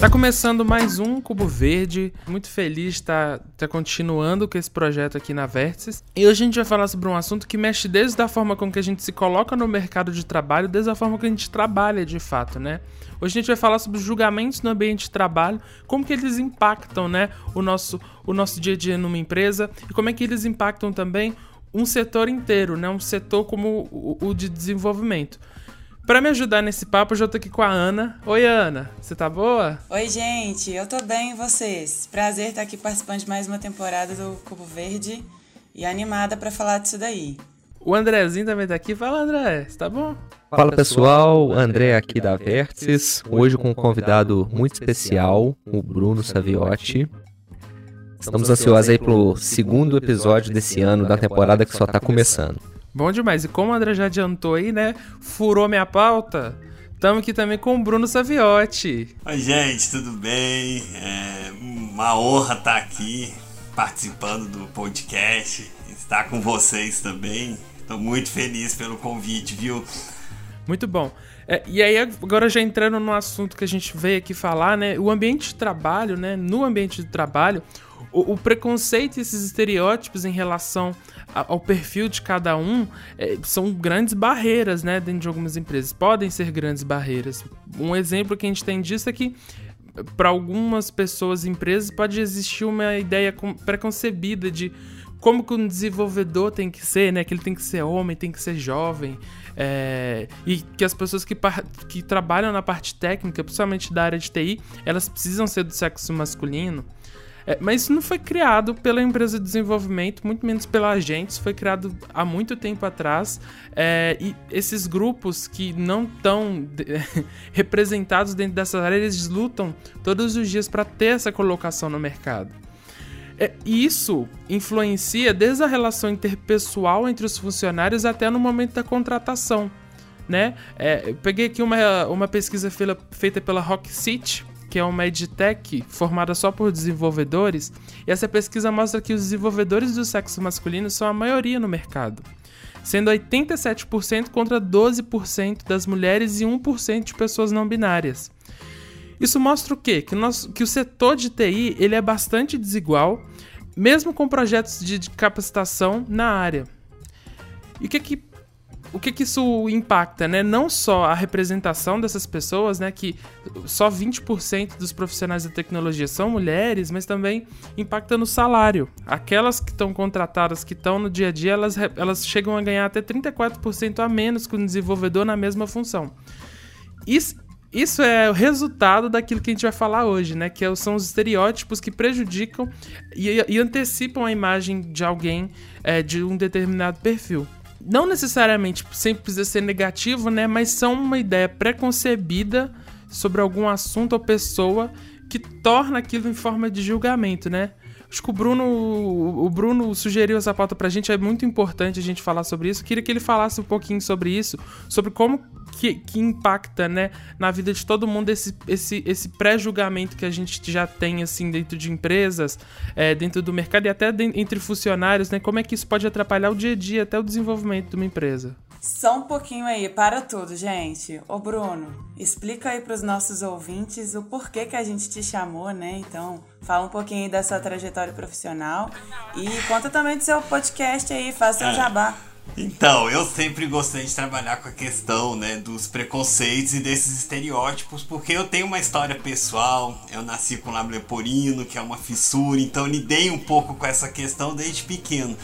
Tá começando mais um Cubo Verde. Muito feliz de estar, estar continuando com esse projeto aqui na Vértices. E hoje a gente vai falar sobre um assunto que mexe desde a forma como que a gente se coloca no mercado de trabalho, desde a forma que a gente trabalha de fato, né? Hoje a gente vai falar sobre os julgamentos no ambiente de trabalho, como que eles impactam, né, o nosso, o nosso dia a dia numa empresa e como é que eles impactam também um setor inteiro, né, um setor como o, o de desenvolvimento. Para me ajudar nesse papo, eu já tô aqui com a Ana. Oi, Ana, você tá boa? Oi, gente, eu tô bem e vocês? Prazer estar aqui participando de mais uma temporada do Cubo Verde e animada para falar disso daí. O Andrezinho também tá aqui. Fala, André, você tá bom? Fala pessoal, André aqui da Vértices, hoje com um convidado muito especial, o Bruno Saviotti. Estamos ansiosos aí pro segundo episódio desse ano da temporada que só tá começando. Bom demais. E como o André já adiantou aí, né? Furou minha pauta. Estamos aqui também com o Bruno Saviotti. Oi, gente, tudo bem? É uma honra estar aqui participando do podcast, estar com vocês também. Estou muito feliz pelo convite, viu? Muito bom. É, e aí, agora já entrando no assunto que a gente veio aqui falar, né? O ambiente de trabalho, né? No ambiente de trabalho, o, o preconceito e esses estereótipos em relação ao perfil de cada um é, são grandes barreiras, né, dentro de algumas empresas. Podem ser grandes barreiras. Um exemplo que a gente tem disso é que para algumas pessoas e empresas pode existir uma ideia preconcebida de como que um desenvolvedor tem que ser, né? Que ele tem que ser homem, tem que ser jovem. É, e que as pessoas que, que trabalham na parte técnica, principalmente da área de TI, elas precisam ser do sexo masculino. É, mas não foi criado pela empresa de desenvolvimento, muito menos pela agente, foi criado há muito tempo atrás. É, e esses grupos que não estão representados dentro dessa área, eles lutam todos os dias para ter essa colocação no mercado. É, isso influencia desde a relação interpessoal entre os funcionários até no momento da contratação. Né? É, eu peguei aqui uma, uma pesquisa feita pela Rock City, que é uma edtech formada só por desenvolvedores, e essa pesquisa mostra que os desenvolvedores do sexo masculino são a maioria no mercado, sendo 87% contra 12% das mulheres e 1% de pessoas não binárias. Isso mostra o quê? Que que o setor de TI ele é bastante desigual, mesmo com projetos de, de capacitação na área. E o que, que o que, que isso impacta, né? Não só a representação dessas pessoas, né? Que só 20% dos profissionais da tecnologia são mulheres, mas também impacta no salário. Aquelas que estão contratadas, que estão no dia a dia, elas, elas chegam a ganhar até 34% a menos que um desenvolvedor na mesma função. Isso, isso é o resultado daquilo que a gente vai falar hoje, né? Que é são os estereótipos que prejudicam e, e antecipam a imagem de alguém é, de um determinado perfil não necessariamente sempre precisa ser negativo, né? Mas são uma ideia preconcebida sobre algum assunto ou pessoa que torna aquilo em forma de julgamento, né? Acho que o Bruno, o Bruno sugeriu essa pauta pra gente, é muito importante a gente falar sobre isso. Queria que ele falasse um pouquinho sobre isso, sobre como que, que impacta, né, na vida de todo mundo esse, esse, esse pré-julgamento que a gente já tem, assim, dentro de empresas, é, dentro do mercado e até de, entre funcionários, né? Como é que isso pode atrapalhar o dia a dia, até o desenvolvimento de uma empresa? Só um pouquinho aí, para tudo, gente. Ô Bruno, explica aí para os nossos ouvintes o porquê que a gente te chamou, né? Então, fala um pouquinho aí da sua trajetória profissional e conta também do seu podcast aí, faça seu jabá. Então, eu sempre gostei de trabalhar com a questão né, dos preconceitos e desses estereótipos, porque eu tenho uma história pessoal, eu nasci com lábio leporino, que é uma fissura, então lidei um pouco com essa questão desde pequeno.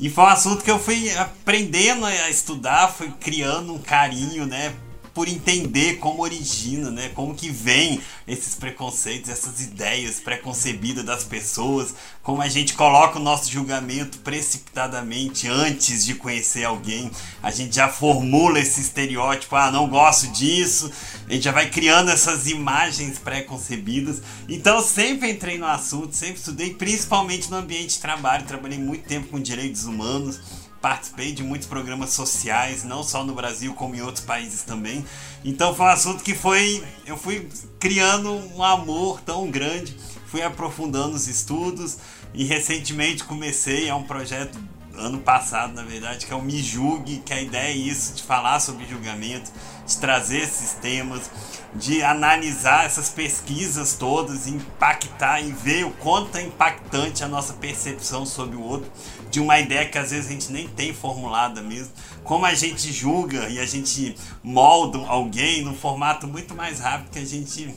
E foi um assunto que eu fui aprendendo a estudar, fui criando um carinho, né, por entender como origina, né? Como que vem esses preconceitos, essas ideias preconcebidas das pessoas, como a gente coloca o nosso julgamento precipitadamente antes de conhecer alguém. A gente já formula esse estereótipo, ah, não gosto disso. A gente já vai criando essas imagens preconcebidas. Então eu sempre entrei no assunto, sempre estudei, principalmente no ambiente de trabalho. Trabalhei muito tempo com direitos humanos participei de muitos programas sociais, não só no Brasil, como em outros países também. Então foi um assunto que foi. Eu fui criando um amor tão grande, fui aprofundando os estudos e recentemente comecei, é um projeto ano passado, na verdade, que é o Me Julgue, que a ideia é isso, de falar sobre julgamento, de trazer esses temas, de analisar essas pesquisas todas, impactar e ver o quanto é impactante a nossa percepção sobre o outro, de uma ideia que às vezes a gente nem tem formulada mesmo. Como a gente julga e a gente molda alguém num formato muito mais rápido que a gente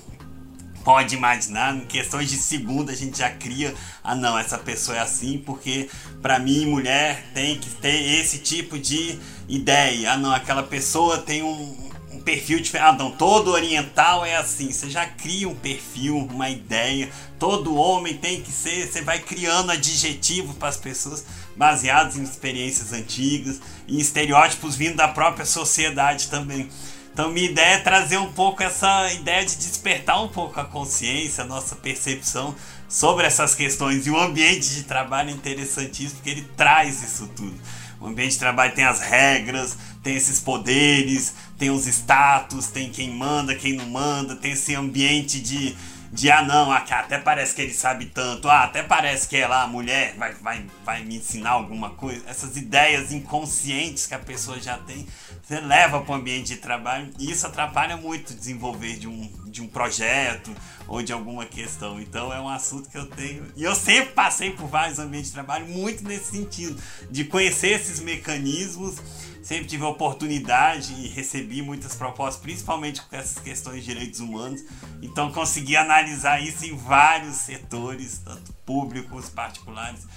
pode imaginar, em questões de segundo a gente já cria, ah não, essa pessoa é assim porque para mim mulher tem que ter esse tipo de ideia. Ah não, aquela pessoa tem um, um perfil diferente. Ah não, todo oriental é assim. Você já cria um perfil, uma ideia. Todo homem tem que ser. Você vai criando adjetivos para as pessoas baseados em experiências antigas e estereótipos vindo da própria sociedade também. Então minha ideia é trazer um pouco essa ideia de despertar um pouco a consciência, a nossa percepção sobre essas questões. E o ambiente de trabalho é interessantíssimo porque ele traz isso tudo. O ambiente de trabalho tem as regras, tem esses poderes, tem os status, tem quem manda, quem não manda, tem esse ambiente de de ah não, até parece que ele sabe tanto, ah, até parece que ela, a mulher, vai, vai, vai me ensinar alguma coisa. Essas ideias inconscientes que a pessoa já tem, você leva para o ambiente de trabalho e isso atrapalha muito o desenvolver de um, de um projeto ou de alguma questão. Então é um assunto que eu tenho. E eu sempre passei por vários ambientes de trabalho muito nesse sentido, de conhecer esses mecanismos sempre tive a oportunidade e recebi muitas propostas, principalmente com essas questões de direitos humanos. Então consegui analisar isso em vários setores, tanto públicos, particulares,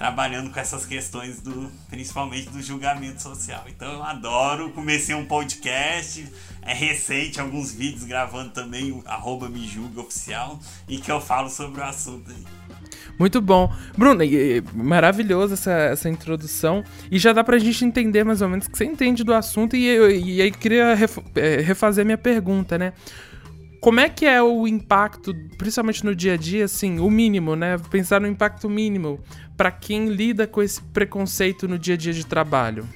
trabalhando com essas questões do, principalmente do julgamento social. Então eu adoro, comecei um podcast, é recente, alguns vídeos gravando também o arroba oficial e que eu falo sobre o assunto aí. Muito bom. Bruno, maravilhoso essa, essa introdução. E já dá pra gente entender mais ou menos que você entende do assunto. E, e aí queria é, refazer minha pergunta, né? Como é que é o impacto, principalmente no dia a dia, assim, o mínimo, né? Pensar no impacto mínimo para quem lida com esse preconceito no dia a dia de trabalho.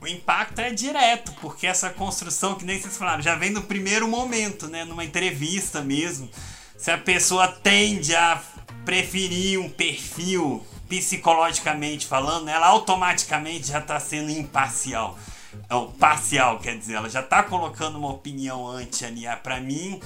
O impacto é direto, porque essa construção, que nem vocês falaram, já vem no primeiro momento, né? Numa entrevista mesmo. Se a pessoa tende a preferir um perfil psicologicamente falando, ela automaticamente já está sendo imparcial. Ou parcial, quer dizer, ela já está colocando uma opinião anti ali. Ah, para mim,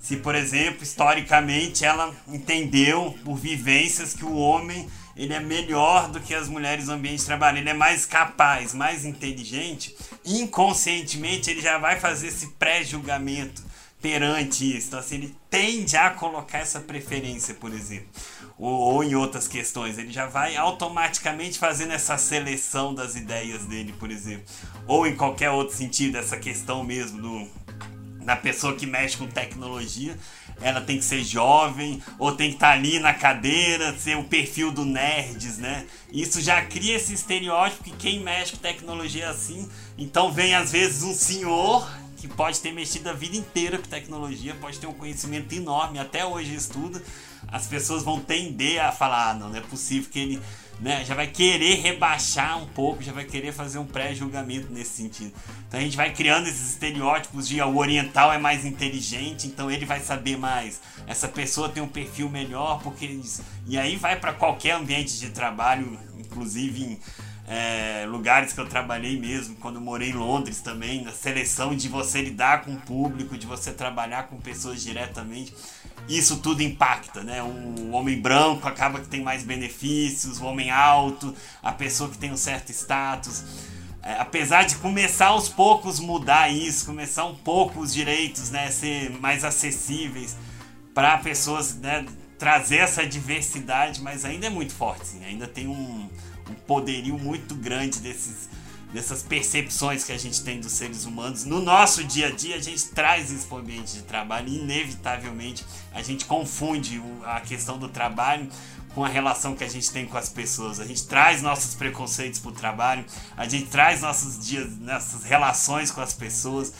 se por exemplo, historicamente ela entendeu por vivências que o homem ele é melhor do que as mulheres no ambiente de trabalho, ele é mais capaz, mais inteligente, inconscientemente ele já vai fazer esse pré-julgamento perante isso. Então, assim, ele tende a colocar essa preferência, por exemplo. Ou, ou, em outras questões, ele já vai automaticamente fazendo essa seleção das ideias dele, por exemplo. Ou em qualquer outro sentido, essa questão mesmo do da pessoa que mexe com tecnologia, ela tem que ser jovem, ou tem que estar tá ali na cadeira, ser o perfil do nerds, né? Isso já cria esse estereótipo que quem mexe com tecnologia é assim. Então vem às vezes um senhor que pode ter mexido a vida inteira com tecnologia, pode ter um conhecimento enorme, até hoje estuda, as pessoas vão tender a falar, ah, não, não é possível que ele né, já vai querer rebaixar um pouco, já vai querer fazer um pré-julgamento nesse sentido. Então a gente vai criando esses estereótipos de ah, o oriental é mais inteligente, então ele vai saber mais. Essa pessoa tem um perfil melhor, porque e aí vai para qualquer ambiente de trabalho, inclusive em é, lugares que eu trabalhei mesmo, quando morei em Londres também, na seleção de você lidar com o público, de você trabalhar com pessoas diretamente, isso tudo impacta, né? O homem branco acaba que tem mais benefícios, o homem alto, a pessoa que tem um certo status. É, apesar de começar aos poucos mudar isso, começar um pouco os direitos, né, ser mais acessíveis para pessoas, né, trazer essa diversidade, mas ainda é muito forte, sim. ainda tem um um poderio muito grande desses, dessas percepções que a gente tem dos seres humanos. No nosso dia a dia, a gente traz isso para o ambiente de trabalho inevitavelmente, a gente confunde a questão do trabalho com a relação que a gente tem com as pessoas. A gente traz nossos preconceitos para o trabalho, a gente traz nossos dias, nossas relações com as pessoas.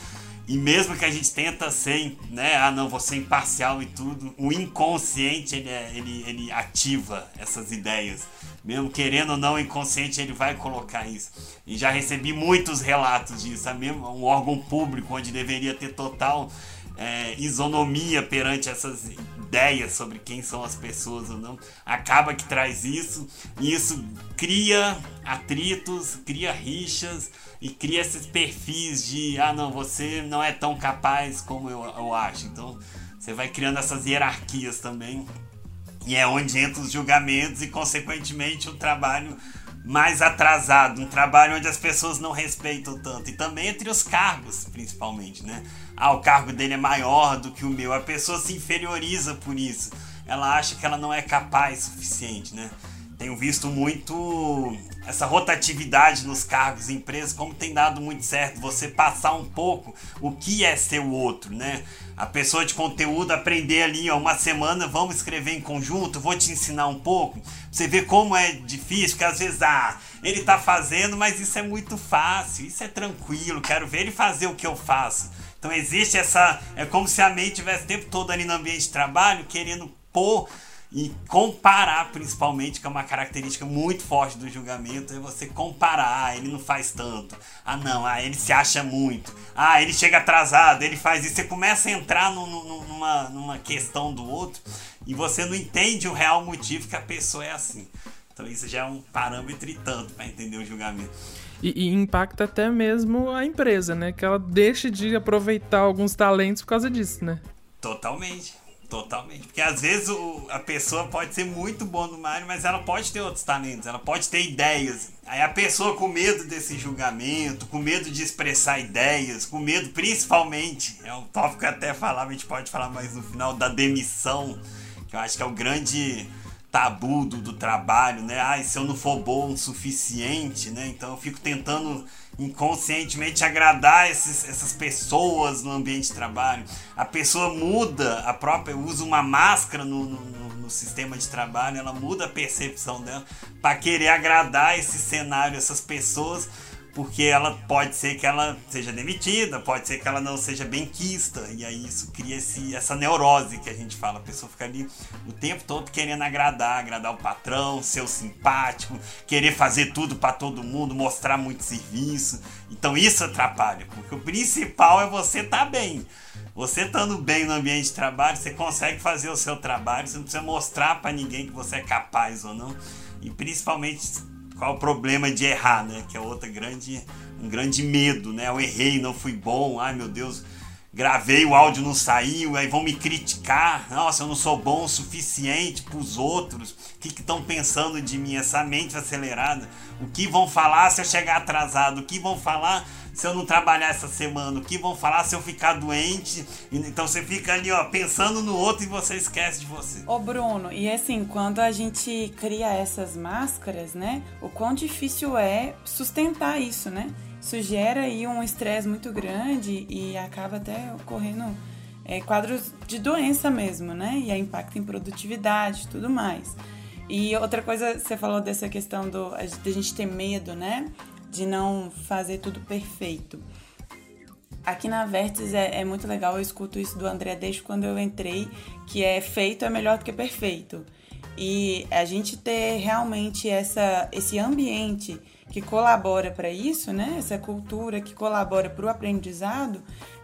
E mesmo que a gente tenta ser, né, ah não, vou ser imparcial e tudo, o inconsciente ele, é, ele, ele ativa essas ideias. Mesmo querendo ou não, o inconsciente ele vai colocar isso. E já recebi muitos relatos disso, mesmo um órgão público onde deveria ter total é, isonomia perante essas ideia sobre quem são as pessoas ou não, acaba que traz isso, e isso cria atritos, cria rixas e cria esses perfis de ah não, você não é tão capaz como eu, eu acho. Então você vai criando essas hierarquias também. E é onde entram os julgamentos e, consequentemente, o trabalho mais atrasado, um trabalho onde as pessoas não respeitam tanto. E também entre os cargos, principalmente, né? Ah, o cargo dele é maior do que o meu. A pessoa se inferioriza por isso. Ela acha que ela não é capaz o suficiente, né? Tenho visto muito essa rotatividade nos cargos em empresas, como tem dado muito certo, você passar um pouco o que é ser o outro, né? A pessoa de conteúdo aprender ali, ó, uma semana, vamos escrever em conjunto, vou te ensinar um pouco. Você vê como é difícil, porque às vezes, ah, ele tá fazendo, mas isso é muito fácil, isso é tranquilo, quero ver ele fazer o que eu faço. Então existe essa. É como se a mente tivesse o tempo todo ali no ambiente de trabalho, querendo pôr e comparar, principalmente, que é uma característica muito forte do julgamento, é você comparar. Ah, ele não faz tanto. Ah, não, ah, ele se acha muito. Ah, ele chega atrasado, ele faz isso. Você começa a entrar no, no, numa, numa questão do outro e você não entende o real motivo que a pessoa é assim. Então, isso já é um parâmetro e tanto para entender o julgamento. E, e, impacta até mesmo a empresa, né? Que ela deixa de aproveitar alguns talentos por causa disso, né? Totalmente. Totalmente. Porque às vezes o, a pessoa pode ser muito boa no Mario, mas ela pode ter outros talentos, ela pode ter ideias. Aí a pessoa com medo desse julgamento, com medo de expressar ideias, com medo principalmente, é um tópico que até falava, a gente pode falar mais no final, da demissão, que eu acho que é o grande tabu do, do trabalho, né? Ai, se eu não for bom o suficiente, né? Então eu fico tentando inconscientemente agradar esses, essas pessoas no ambiente de trabalho. A pessoa muda a própria, usa uma máscara no, no, no sistema de trabalho, ela muda a percepção dela para querer agradar esse cenário, essas pessoas porque ela pode ser que ela seja demitida, pode ser que ela não seja benquista, e aí isso cria esse, essa neurose que a gente fala. A pessoa fica ali o tempo todo querendo agradar, agradar o patrão, ser o simpático, querer fazer tudo para todo mundo, mostrar muito serviço. Então isso atrapalha, porque o principal é você estar tá bem. Você estando bem no ambiente de trabalho, você consegue fazer o seu trabalho, você não precisa mostrar para ninguém que você é capaz ou não. E principalmente qual o problema de errar, né? Que é outra grande, um grande medo, né? Eu errei, não fui bom, ai meu Deus, gravei o áudio não saiu, aí vão me criticar, nossa, eu não sou bom o suficiente para os outros, o que estão pensando de mim, essa mente acelerada, o que vão falar se eu chegar atrasado, o que vão falar se eu não trabalhar essa semana? O que vão falar se eu ficar doente? Então você fica ali, ó, pensando no outro e você esquece de você. Ô, Bruno, e assim, quando a gente cria essas máscaras, né? O quão difícil é sustentar isso, né? Isso gera aí um estresse muito grande e acaba até ocorrendo é, quadros de doença mesmo, né? E aí impacta em produtividade e tudo mais. E outra coisa, você falou dessa questão do, de a gente ter medo, né? De não fazer tudo perfeito. Aqui na Vértice é, é, muito legal, eu escuto isso do André desde quando eu entrei, que é feito é melhor do que perfeito. E a gente ter realmente essa, esse ambiente que colabora para isso, né? essa cultura que colabora para o aprendizado,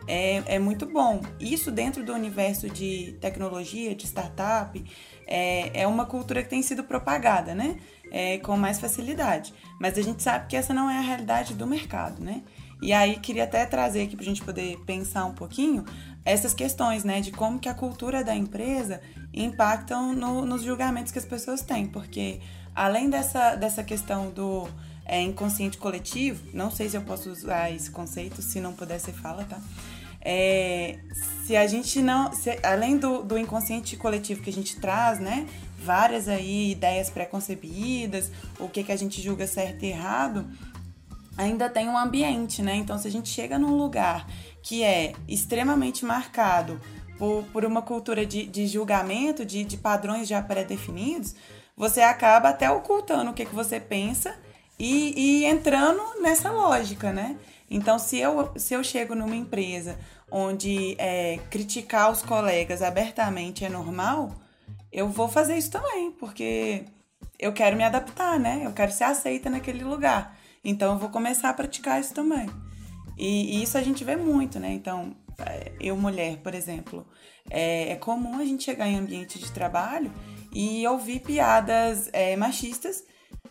é, é muito bom. Isso dentro do universo de tecnologia, de startup, é, é uma cultura que tem sido propagada, né? é, com mais facilidade. Mas a gente sabe que essa não é a realidade do mercado, né? E aí queria até trazer aqui para a gente poder pensar um pouquinho essas questões, né, de como que a cultura da empresa impactam no, nos julgamentos que as pessoas têm, porque além dessa, dessa questão do é, inconsciente coletivo, não sei se eu posso usar esse conceito, se não puder você fala, tá? É, se a gente não, se, além do, do inconsciente coletivo que a gente traz, né, várias aí ideias pré-concebidas, o que, que a gente julga certo e errado, ainda tem um ambiente, né? Então, se a gente chega num lugar que é extremamente marcado por, por uma cultura de, de julgamento, de, de padrões já pré-definidos, você acaba até ocultando o que, que você pensa e, e entrando nessa lógica, né? Então, se eu, se eu chego numa empresa onde é, criticar os colegas abertamente é normal, eu vou fazer isso também, porque eu quero me adaptar, né? Eu quero ser aceita naquele lugar. Então eu vou começar a praticar isso também. E, e isso a gente vê muito, né? Então, é, eu mulher, por exemplo, é, é comum a gente chegar em ambiente de trabalho e ouvir piadas é, machistas,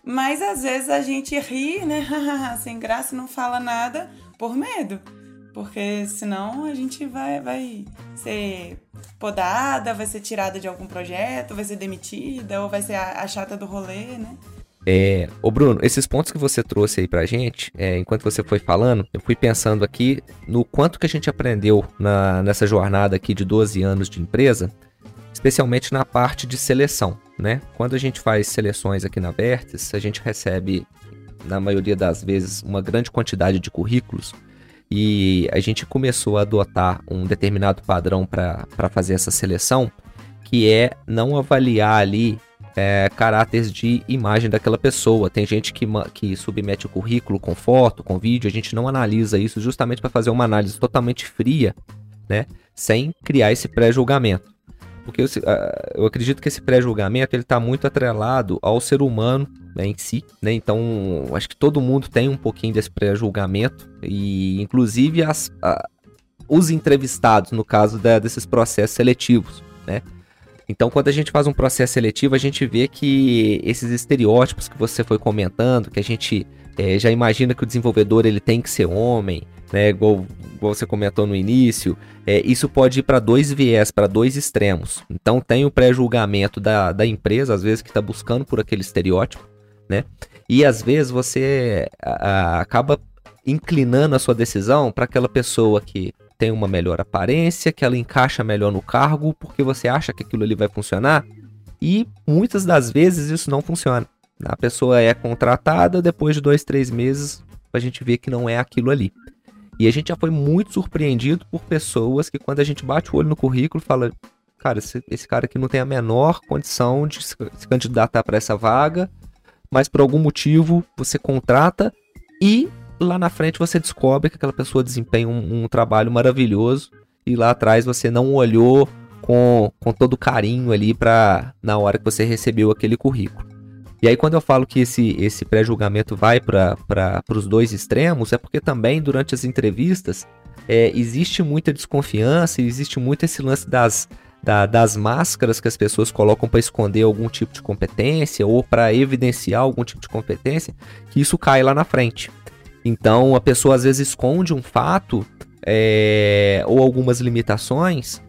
mas às vezes a gente ri, né? Sem graça, não fala nada por medo. Porque senão a gente vai, vai ser podada, vai ser tirada de algum projeto, vai ser demitida, ou vai ser a, a chata do rolê, né? É, ô Bruno, esses pontos que você trouxe aí pra gente, é, enquanto você foi falando, eu fui pensando aqui no quanto que a gente aprendeu na, nessa jornada aqui de 12 anos de empresa, especialmente na parte de seleção, né? Quando a gente faz seleções aqui na Vertis, a gente recebe, na maioria das vezes, uma grande quantidade de currículos e a gente começou a adotar um determinado padrão para fazer essa seleção, que é não avaliar ali é, caráteres de imagem daquela pessoa. Tem gente que, que submete o currículo com foto, com vídeo, a gente não analisa isso justamente para fazer uma análise totalmente fria, né? Sem criar esse pré-julgamento. Porque eu, eu, acredito que esse pré-julgamento ele está muito atrelado ao ser humano em si, né? Então, acho que todo mundo tem um pouquinho desse pré-julgamento e, inclusive, as, a, os entrevistados, no caso da, desses processos seletivos, né? Então, quando a gente faz um processo seletivo, a gente vê que esses estereótipos que você foi comentando, que a gente é, já imagina que o desenvolvedor ele tem que ser homem, né, igual, igual você comentou no início, é, isso pode ir para dois viés, para dois extremos. Então, tem o pré-julgamento da, da empresa, às vezes, que está buscando por aquele estereótipo, né? E às vezes você a, a, acaba inclinando a sua decisão para aquela pessoa que tem uma melhor aparência, que ela encaixa melhor no cargo, porque você acha que aquilo ali vai funcionar. E muitas das vezes isso não funciona. A pessoa é contratada, depois de dois, três meses, a gente vê que não é aquilo ali. E a gente já foi muito surpreendido por pessoas que, quando a gente bate o olho no currículo, fala: Cara, esse, esse cara aqui não tem a menor condição de se, se candidatar para essa vaga, mas por algum motivo você contrata e lá na frente você descobre que aquela pessoa desempenha um, um trabalho maravilhoso e lá atrás você não olhou com, com todo carinho ali para na hora que você recebeu aquele currículo. E aí quando eu falo que esse, esse pré-julgamento vai para os dois extremos, é porque também durante as entrevistas é, existe muita desconfiança, existe muito esse lance das, da, das máscaras que as pessoas colocam para esconder algum tipo de competência ou para evidenciar algum tipo de competência, que isso cai lá na frente. Então a pessoa às vezes esconde um fato é, ou algumas limitações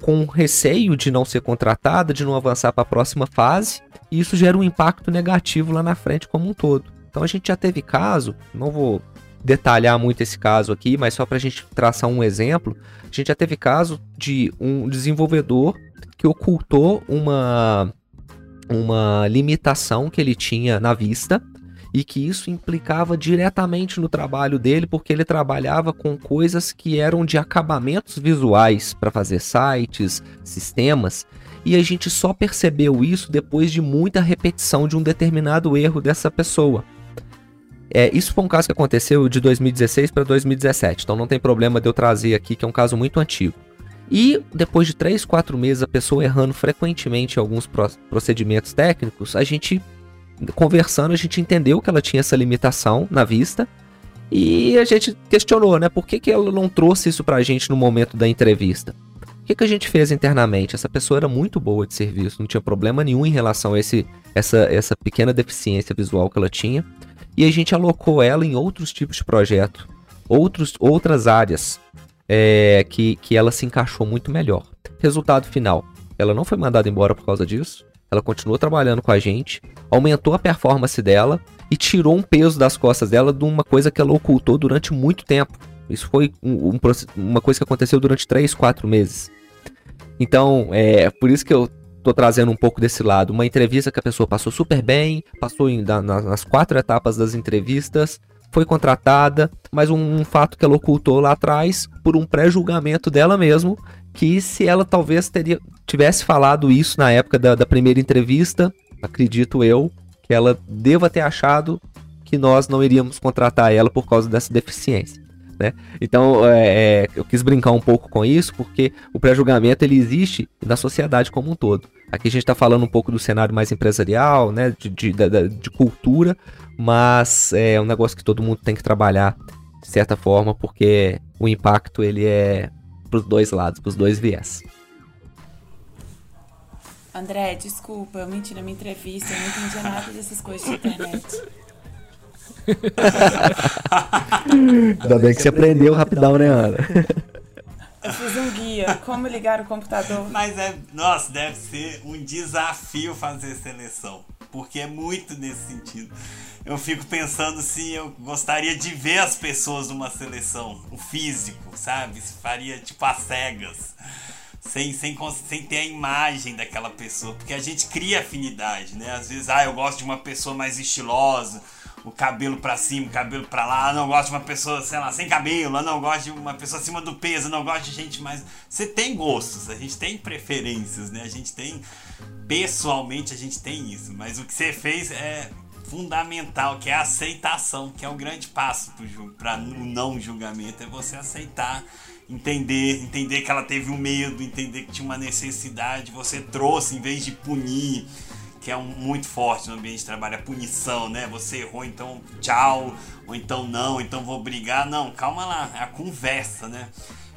com receio de não ser contratada, de não avançar para a próxima fase, e isso gera um impacto negativo lá na frente como um todo. Então a gente já teve caso, não vou detalhar muito esse caso aqui, mas só para a gente traçar um exemplo, a gente já teve caso de um desenvolvedor que ocultou uma, uma limitação que ele tinha na vista e que isso implicava diretamente no trabalho dele, porque ele trabalhava com coisas que eram de acabamentos visuais para fazer sites, sistemas, e a gente só percebeu isso depois de muita repetição de um determinado erro dessa pessoa. É, isso foi um caso que aconteceu de 2016 para 2017, então não tem problema de eu trazer aqui, que é um caso muito antigo. E depois de 3, 4 meses, a pessoa errando frequentemente alguns procedimentos técnicos, a gente conversando, a gente entendeu que ela tinha essa limitação na vista. E a gente questionou, né? Por que, que ela não trouxe isso pra gente no momento da entrevista? O que, que a gente fez internamente? Essa pessoa era muito boa de serviço, não tinha problema nenhum em relação a esse, essa, essa pequena deficiência visual que ela tinha. E a gente alocou ela em outros tipos de projeto, outros, outras áreas é, que, que ela se encaixou muito melhor. Resultado final: ela não foi mandada embora por causa disso, ela continuou trabalhando com a gente, aumentou a performance dela e tirou um peso das costas dela de uma coisa que ela ocultou durante muito tempo. Isso foi um, um, uma coisa que aconteceu durante 3, 4 meses. Então, é por isso que eu tô trazendo um pouco desse lado. Uma entrevista que a pessoa passou super bem, passou em, na, nas quatro etapas das entrevistas, foi contratada, mas um, um, fato que ela ocultou lá atrás por um pré-julgamento dela mesmo, que se ela talvez teria, tivesse falado isso na época da, da primeira entrevista, acredito eu, que ela deva ter achado que nós não iríamos contratar ela por causa dessa deficiência. Né? Então é, é, eu quis brincar um pouco com isso porque o pré-julgamento ele existe na sociedade como um todo. Aqui a gente está falando um pouco do cenário mais empresarial, né, de, de, de, de cultura, mas é um negócio que todo mundo tem que trabalhar de certa forma porque o impacto ele é pros dois lados, pros dois viés. André, desculpa, eu menti na minha entrevista, eu não entendi nada dessas coisas de internet. Ainda bem que você aprendeu rapidão, né, Ana? Fiz um guia, como ligar o computador. Mas é, nossa, deve ser um desafio fazer seleção, porque é muito nesse sentido. Eu fico pensando se eu gostaria de ver as pessoas numa seleção, o físico, sabe? Se faria tipo as cegas sem, sem, sem ter a imagem daquela pessoa, porque a gente cria afinidade, né? Às vezes, ah, eu gosto de uma pessoa mais estilosa, o cabelo para cima, o cabelo para lá, não gosto de uma pessoa, sei lá, sem cabelo, não gosto de uma pessoa acima do peso, não gosto de gente mais. Você tem gostos, a gente tem preferências, né? A gente tem. Pessoalmente a gente tem isso, mas o que você fez é fundamental, que é a aceitação, que é o grande passo para o não julgamento, é você aceitar entender, entender que ela teve um medo, entender que tinha uma necessidade, você trouxe em vez de punir, que é um, muito forte no ambiente de trabalho, a punição, né? Você errou, então tchau, ou então não, então vou brigar. Não, calma lá, é a conversa, né?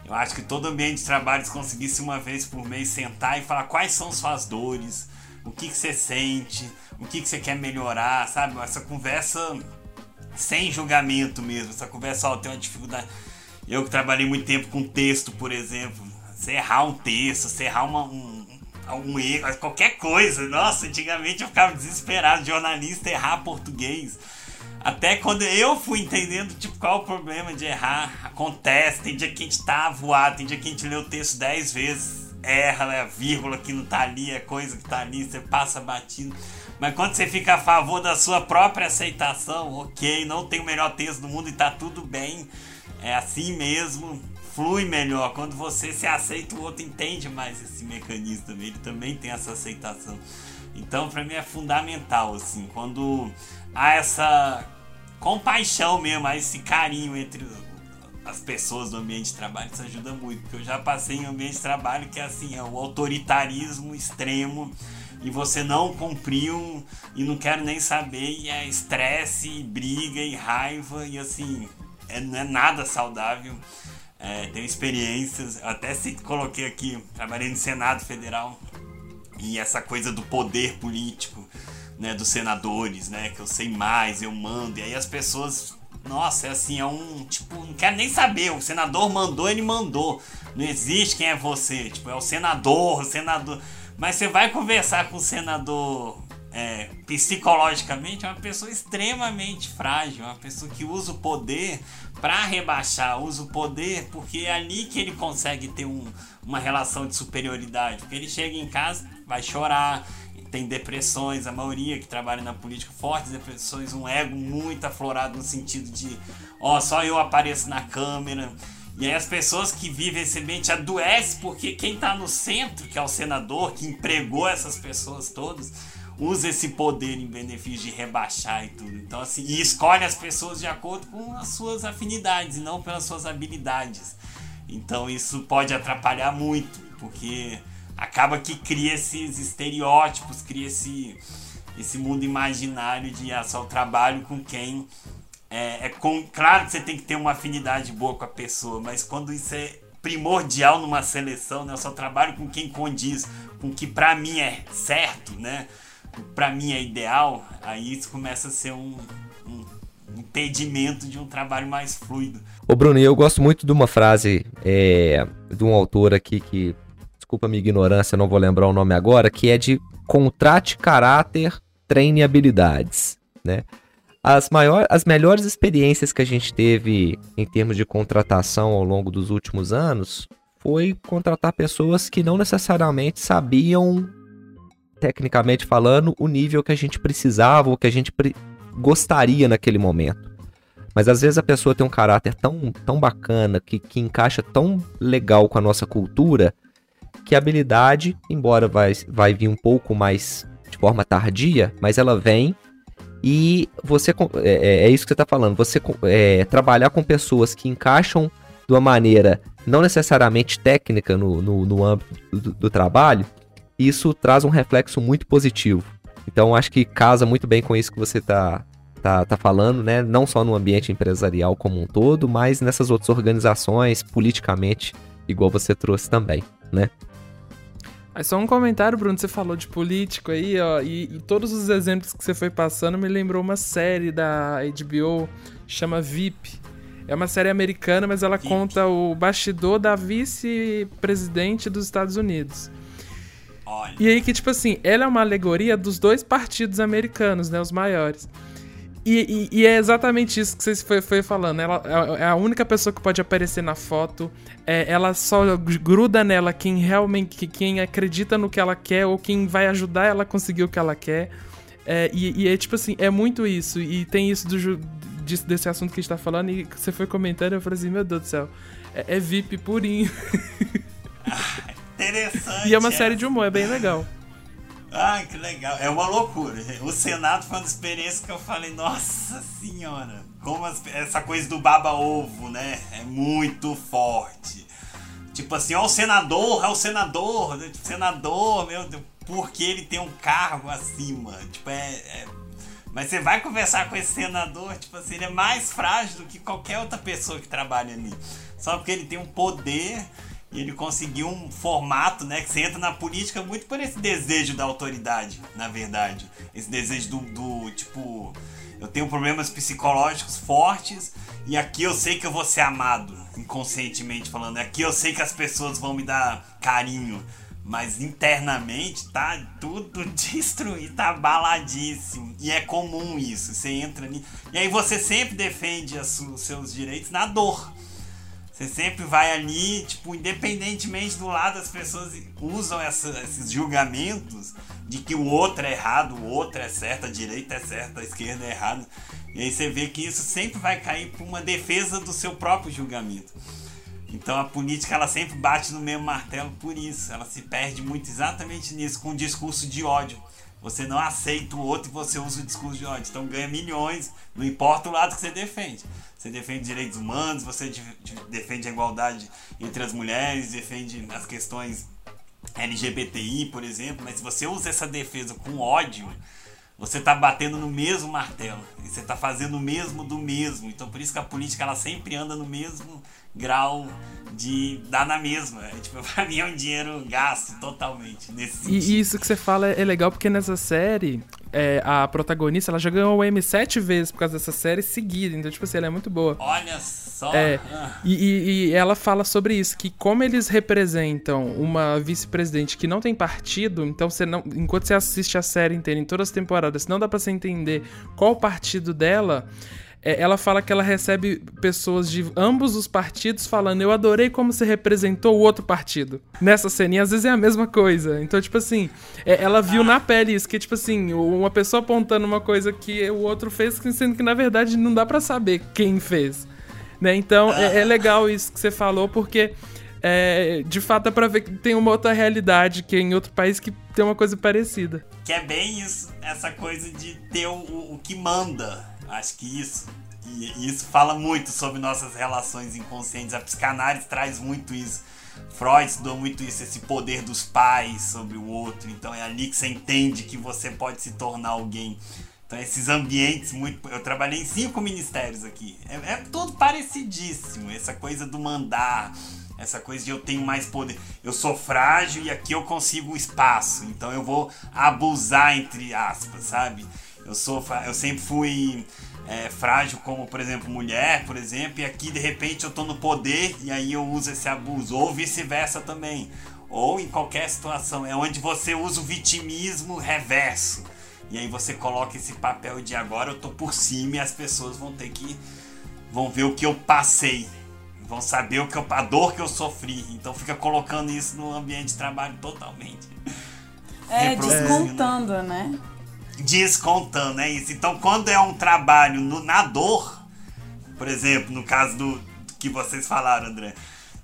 Eu acho que todo ambiente de trabalho, se conseguisse uma vez por mês sentar e falar quais são suas dores, o que, que você sente, o que, que você quer melhorar, sabe? Essa conversa sem julgamento mesmo, essa conversa, ó, tem uma dificuldade eu que trabalhei muito tempo com texto, por exemplo, você errar um texto, você errar uma, um, algum erro, qualquer coisa. Nossa, antigamente eu ficava desesperado, jornalista errar português. Até quando eu fui entendendo, tipo, qual o problema de errar. Acontece, tem dia que a gente tá voado, tem dia que a gente lê o texto dez vezes, erra, né, a vírgula que não tá ali, é coisa que tá ali, você passa batido. Mas quando você fica a favor da sua própria aceitação, ok, não tem o melhor texto do mundo e tá tudo bem é assim mesmo, flui melhor. Quando você se aceita, o outro entende mais esse mecanismo também. Ele também tem essa aceitação. Então, para mim é fundamental, assim, quando há essa compaixão mesmo, há esse carinho entre as pessoas do ambiente de trabalho, isso ajuda muito. Porque eu já passei em ambiente de trabalho que é assim, é o autoritarismo extremo e você não cumpriu e não quero nem saber, e é estresse, e briga e raiva, e assim, é, não é nada saudável. É, tenho experiências, até se coloquei aqui, trabalhei no Senado Federal e essa coisa do poder político, né, dos senadores, né, que eu sei mais, eu mando, e aí as pessoas, nossa, é assim, é um, tipo, não quero nem saber, o senador mandou, ele mandou, não existe quem é você, tipo, é o senador, o senador, mas você vai conversar com o senador é, psicologicamente é uma pessoa extremamente frágil, uma pessoa que usa o poder para rebaixar, usa o poder porque é ali que ele consegue ter um, uma relação de superioridade. Porque ele chega em casa, vai chorar, tem depressões, a maioria que trabalha na política, fortes depressões, um ego muito aflorado no sentido de, ó, só eu apareço na câmera. E aí as pessoas que vivem esse ambiente adoecem porque quem está no centro, que é o senador, que empregou essas pessoas todas, usa esse poder em benefício de rebaixar e tudo. Então, assim, e escolhe as pessoas de acordo com as suas afinidades e não pelas suas habilidades. Então, isso pode atrapalhar muito, porque acaba que cria esses estereótipos, cria esse, esse mundo imaginário de ah, só trabalho com quem. É, é com, claro que você tem que ter uma afinidade boa com a pessoa, mas quando isso é primordial numa seleção, né? Eu só trabalho com quem condiz com o que para mim é certo, né? Para mim é ideal, aí isso começa a ser um, um impedimento de um trabalho mais fluido. Ô Bruno, eu gosto muito de uma frase é, de um autor aqui que, desculpa a minha ignorância, não vou lembrar o nome agora, que é de contrate caráter, treine habilidades, né? As, maiores, as melhores experiências que a gente teve em termos de contratação ao longo dos últimos anos foi contratar pessoas que não necessariamente sabiam tecnicamente falando, o nível que a gente precisava ou que a gente gostaria naquele momento. Mas às vezes a pessoa tem um caráter tão, tão bacana, que, que encaixa tão legal com a nossa cultura, que a habilidade, embora vai, vai vir um pouco mais de forma tardia, mas ela vem e você é, é, é isso que você está falando. Você é, trabalhar com pessoas que encaixam de uma maneira não necessariamente técnica no, no, no âmbito do, do, trabalho, isso traz um reflexo muito positivo. Então acho que casa muito bem com isso que você está tá, tá falando, né? Não só no ambiente empresarial como um todo, mas nessas outras organizações, politicamente, igual você trouxe também, né? Aí só um comentário, Bruno, você falou de político aí, ó, e, e, todos os exemplos que você foi passando me lembrou uma série da HBO, chama VIP. É uma série americana, mas ela VIP. conta o bastidor da vice-presidente dos Estados Unidos. Olha. E aí que, tipo assim, ela é uma alegoria dos dois partidos americanos, né, os maiores. E, e, e, é exatamente isso que você foi, foi falando. Ela é, é a única pessoa que pode aparecer na foto. É, ela só gruda nela quem realmente. quem acredita no que ela quer ou quem vai ajudar ela a conseguir o que ela quer. É, e, e, é tipo assim, é muito isso. E tem isso do, disso, desse assunto que a gente tá falando. E você foi comentando, eu falei assim, meu Deus do céu. É, é VIP purinho. Interessante. e é uma série de humor, é bem legal. Ai, que legal. É uma loucura. O Senado foi uma experiência que eu falei, nossa senhora, como as, essa coisa do baba-ovo, né? É muito forte. Tipo assim, ó, o senador, é o senador, né? tipo, senador, meu Deus, porque ele tem um cargo acima. Tipo, é, é. Mas você vai conversar com esse senador, tipo assim, ele é mais frágil do que qualquer outra pessoa que trabalha ali. Só porque ele tem um poder e ele conseguiu um formato, né? Que você entra na política muito por esse desejo da autoridade, na verdade. Esse desejo do, do tipo, eu tenho problemas psicológicos fortes e aqui eu sei que eu vou ser amado, inconscientemente falando. Aqui eu sei que as pessoas vão me dar carinho. Mas internamente tá tudo destruído, tá baladíssimo. E é comum isso. Você entra ali. E aí você sempre defende os seus direitos na dor. Você sempre vai ali, tipo, independentemente do lado, as pessoas usam essa, esses julgamentos de que o outro é errado, o outro é certo, a direita é certa, a esquerda é errada. E aí você vê que isso sempre vai cair por uma defesa do seu próprio julgamento. Então a política ela sempre bate no mesmo martelo por isso. Ela se perde muito exatamente nisso, com o discurso de ódio. Você não aceita o outro e você usa o discurso de ódio. Então ganha milhões, não importa o lado que você defende. Você defende direitos humanos, você defende a igualdade entre as mulheres, defende as questões LGBTI, por exemplo, mas se você usa essa defesa com ódio, você está batendo no mesmo martelo. E você está fazendo o mesmo do mesmo. Então por isso que a política ela sempre anda no mesmo grau de dar na mesma. É, tipo, pra mim é um dinheiro gasto totalmente nesse sentido. E isso que você fala é legal porque nessa série, é, a protagonista, ela já ganhou o M sete vezes por causa dessa série seguida. Então, tipo assim, ela é muito boa. Olha só! É, ah. e, e, e, ela fala sobre isso, que como eles representam uma vice-presidente que não tem partido, então você não. Enquanto você assiste a série inteira, em todas as temporadas, não dá pra você entender qual o partido dela é, ela fala que ela recebe pessoas de ambos os partidos falando: Eu adorei como você representou o outro partido. Nessa ceninha, às vezes é a mesma coisa. Então, tipo assim, é, ela viu na pele isso, que, tipo assim, uma pessoa apontando uma coisa que o outro fez, sendo que na verdade não dá para saber quem fez. Né? Então, é, é legal isso que você falou, porque. É, de fato é pra ver que tem uma outra realidade que é em outro país que tem uma coisa parecida. Que é bem isso, essa coisa de ter o, o que manda, Acho que isso. E, isso fala muito sobre nossas relações inconscientes. A psicanálise traz muito isso. Freud estudou muito isso, esse poder dos pais sobre o outro. Então é ali que você entende que você pode se tornar alguém. Então esses ambientes muito. Eu trabalhei em cinco ministérios aqui. É, é tudo parecidíssimo. Essa coisa do mandar, essa coisa de eu tenho mais poder. Eu sou frágil e aqui eu consigo espaço. Então eu vou abusar entre aspas, sabe? Eu sou, eu sempre fui é, frágil como, por exemplo, mulher, por exemplo, e aqui de repente eu tô no poder e aí eu uso esse abuso, ou vice-versa também. Ou em qualquer situação, é onde você usa o vitimismo reverso. E aí você coloca esse papel de agora eu tô por cima e as pessoas vão ter que vão ver o que eu passei, vão saber o que eu, a dor que eu sofri. Então fica colocando isso no ambiente de trabalho totalmente. É, descontando, né? descontando, é isso. Então, quando é um trabalho no, na dor, por exemplo, no caso do, que vocês falaram, André,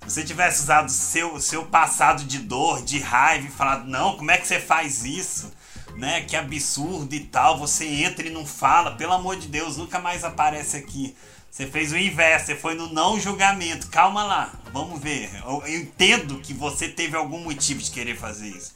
se você tivesse usado o seu, seu passado de dor, de raiva e falado, não, como é que você faz isso? Né? Que absurdo e tal. Você entra e não fala, pelo amor de Deus, nunca mais aparece aqui. Você fez o inverso, você foi no não julgamento. Calma lá, vamos ver. Eu, entendo que você teve algum motivo de querer fazer isso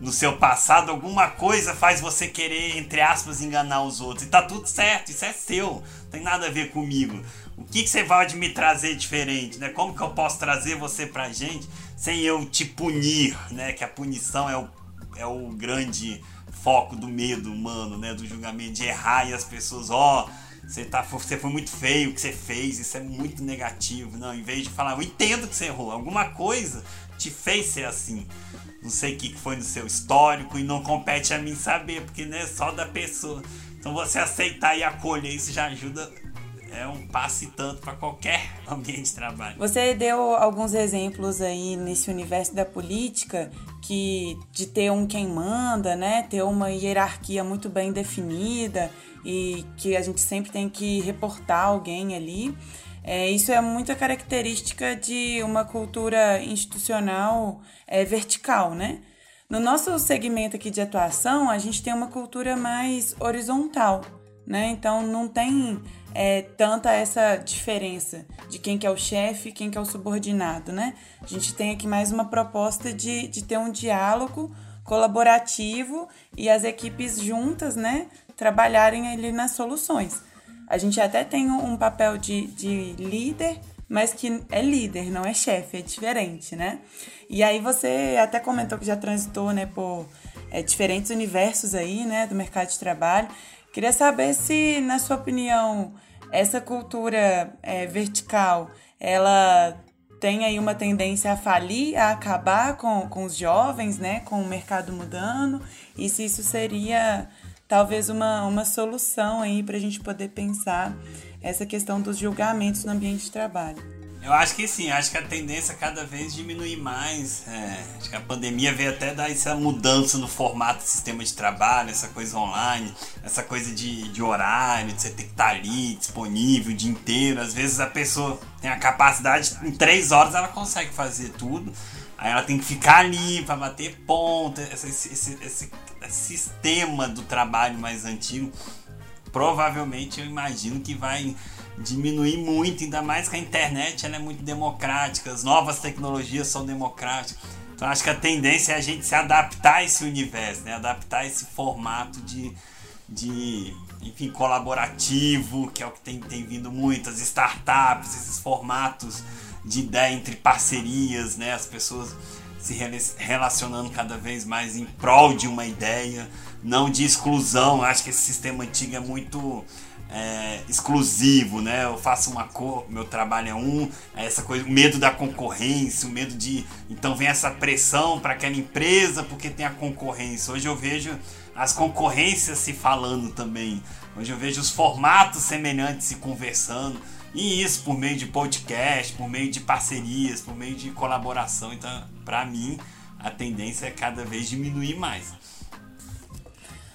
no seu passado, alguma coisa faz você querer, entre aspas, enganar os outros. E tá tudo certo, isso é seu, não tem nada a ver comigo. O que, que você pode me trazer diferente, né? Como que eu posso trazer você pra gente sem eu te punir, né? Que a punição é o, é o grande foco do medo humano, né? Do julgamento, de errar e as pessoas, ó, oh, você, tá, você foi muito feio o que você fez, isso é muito negativo. Não, em vez de falar, eu entendo que você errou, alguma coisa te fez ser assim. Não sei o que foi no seu histórico e não compete a mim saber, porque não é só da pessoa. Então você aceitar e acolher isso já ajuda é um passe tanto para qualquer ambiente de trabalho. Você deu alguns exemplos aí nesse universo da política que de ter um quem manda, né, ter uma hierarquia muito bem definida e que a gente sempre tem que reportar alguém ali. É, isso é muita característica de uma cultura institucional é, vertical, né? No nosso segmento aqui de atuação, a gente tem uma cultura mais horizontal, né? Então não tem é, tanta essa diferença de quem que é o chefe e quem que é o subordinado, né? A gente tem aqui mais uma proposta de, de ter um diálogo colaborativo e as equipes juntas, né, trabalharem ali nas soluções. A gente até tem um papel de, de líder, mas que é líder, não é chefe, é diferente, né? E aí você até comentou que já transitou, né, por é, diferentes universos aí, né, do mercado de trabalho. Queria saber se, na sua opinião, essa cultura é, vertical, ela tem aí uma tendência a falir, a acabar com, com os jovens, né, com o mercado mudando, e se isso seria talvez uma, uma solução aí para a gente poder pensar essa questão dos julgamentos no ambiente de trabalho. Eu acho que sim, acho que a tendência cada vez diminuir mais. É, acho que a pandemia veio até dar essa mudança no formato do sistema de trabalho, essa coisa online, essa coisa de, de horário, de você ter que estar ali disponível o dia inteiro. Às vezes a pessoa tem a capacidade, em três horas ela consegue fazer tudo. Aí ela tem que ficar ali para bater ponta. Esse, esse, esse, esse sistema do trabalho mais antigo, provavelmente eu imagino que vai diminuir muito, ainda mais que a internet ela é muito democrática, as novas tecnologias são democráticas. Então acho que a tendência é a gente se adaptar a esse universo, né? adaptar esse formato de, de enfim, colaborativo, que é o que tem, tem vindo muito, as startups, esses formatos de ideia entre parcerias, né? as pessoas se relacionando cada vez mais em prol de uma ideia, não de exclusão. Acho que esse sistema antigo é muito é, exclusivo, né? Eu faço uma cor, meu trabalho é um, é essa coisa, o medo da concorrência, o medo de. Então vem essa pressão para aquela empresa porque tem a concorrência. Hoje eu vejo as concorrências se falando também. Hoje eu vejo os formatos semelhantes se conversando. E isso por meio de podcast, por meio de parcerias, por meio de colaboração. Então, para mim, a tendência é cada vez diminuir mais.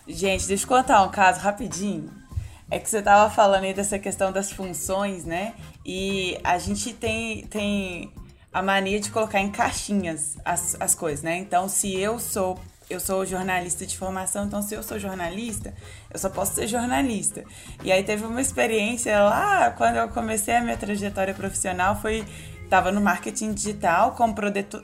Gente, deixa eu contar um caso rapidinho. É que você estava falando aí dessa questão das funções, né? E a gente tem, tem a mania de colocar em caixinhas as, as coisas, né? Então, se eu sou eu sou jornalista de formação, então se eu sou jornalista, eu só posso ser jornalista. E aí teve uma experiência lá, quando eu comecei a minha trajetória profissional, foi estava no marketing digital como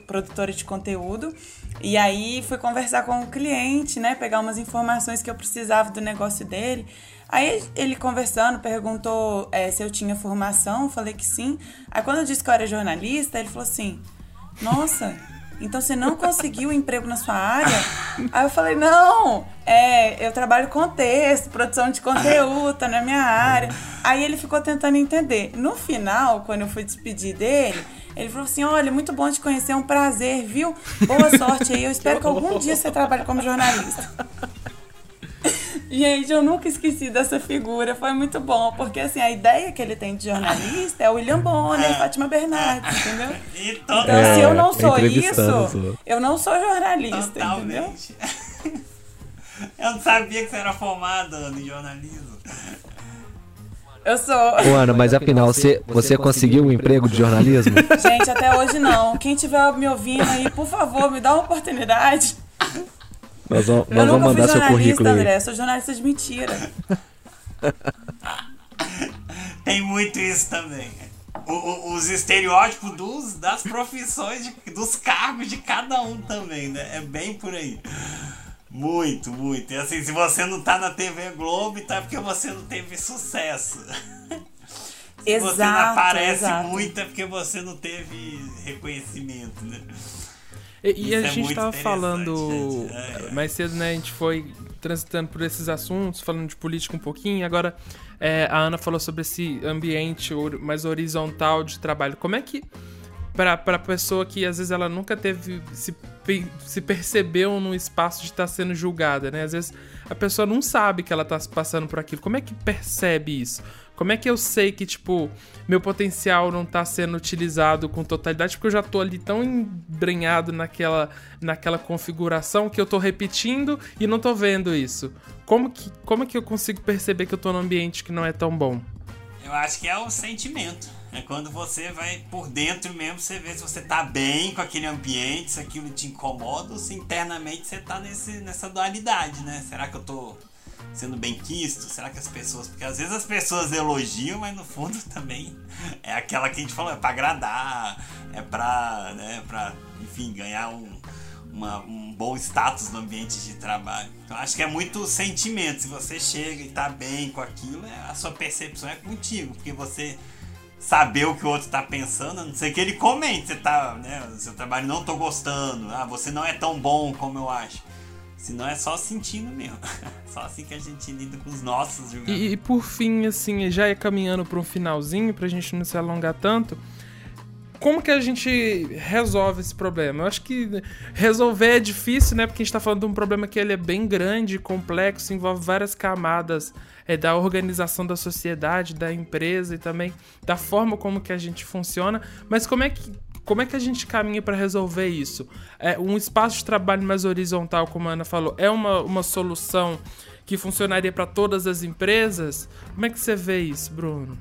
produtora de conteúdo e aí fui conversar com o cliente, né, pegar umas informações que eu precisava do negócio dele. Aí ele conversando perguntou é, se eu tinha formação, falei que sim. Aí quando eu disse que eu era jornalista, ele falou assim: Nossa, então você não conseguiu um emprego na sua área? Aí eu falei: Não, é, eu trabalho com texto, produção de conteúdo, tá na minha área. Aí ele ficou tentando entender. No final, quando eu fui despedir dele, ele falou assim: Olha, muito bom te conhecer, é um prazer, viu? Boa sorte aí. Eu espero que algum dia você trabalhe como jornalista. Gente, eu nunca esqueci dessa figura, foi muito bom, porque assim, a ideia que ele tem de jornalista é o William Bonner, é. Fátima Bernardes, entendeu? Então, é, se eu não sou isso, eu não sou jornalista, Totalmente. entendeu? Eu não sabia que você era formada em jornalismo. Eu sou. Ô, Ana, mas afinal, você, você conseguiu um emprego de jornalismo? Gente, até hoje não. Quem estiver me ouvindo aí, por favor, me dá uma oportunidade. Nós vamos, nós vamos mandar seu currículo aí. André, eu sou jornalista de mentira. Tem muito isso também. O, o, os estereótipos dos, das profissões, de, dos cargos de cada um também, né? É bem por aí. Muito, muito. E assim, se você não tá na TV Globo, tá porque você não teve sucesso. Se exato, você não aparece exato. muito é porque você não teve reconhecimento, né? E, e a é gente muito tava falando. É, é. mais cedo, né? A gente foi transitando por esses assuntos, falando de política um pouquinho. Agora, é, a Ana falou sobre esse ambiente mais horizontal de trabalho. Como é que, pra, pra pessoa que às vezes ela nunca teve, se, se percebeu num espaço de estar sendo julgada, né? Às vezes a pessoa não sabe que ela tá passando por aquilo. Como é que percebe isso? Como é que eu sei que, tipo, meu potencial não tá sendo utilizado com totalidade? Porque eu já tô ali tão embrenhado naquela, naquela configuração que eu tô repetindo e não tô vendo isso. Como que, como que eu consigo perceber que eu tô num ambiente que não é tão bom? Eu acho que é o sentimento. É quando você vai por dentro mesmo, você vê se você tá bem com aquele ambiente, se aquilo te incomoda ou se internamente você tá nesse, nessa dualidade, né? Será que eu tô sendo bem quisto? Será que as pessoas. Porque às vezes as pessoas elogiam, mas no fundo também é aquela que a gente falou, é pra agradar, é pra, né, pra enfim, ganhar um, uma- um bom status no ambiente de trabalho. Então acho que é muito sentimento. Se você chega e tá bem com aquilo, é- a sua percepção é contigo, porque você saber o que o outro tá pensando, a não ser que ele comente, você tá, né, seu trabalho não tô gostando, ah, você não é tão bom como eu acho. Senão é só sentindo mesmo. Só assim que a gente lida com os nossos julgamentos. E, e por fim, assim, já é caminhando para um finalzinho, pra gente não se alongar tanto. Como que a gente resolve esse problema? Eu acho que resolver é difícil, né? Porque a gente tá falando de um problema que ele é bem grande, complexo, envolve várias camadas é, da organização da sociedade, da empresa e também da forma como que a gente funciona. Mas como é que como é que a gente caminha para resolver isso? É, um espaço de trabalho mais horizontal, como a Ana falou, é uma, uma solução que funcionaria para todas as empresas? Como é que você vê isso, Bruno?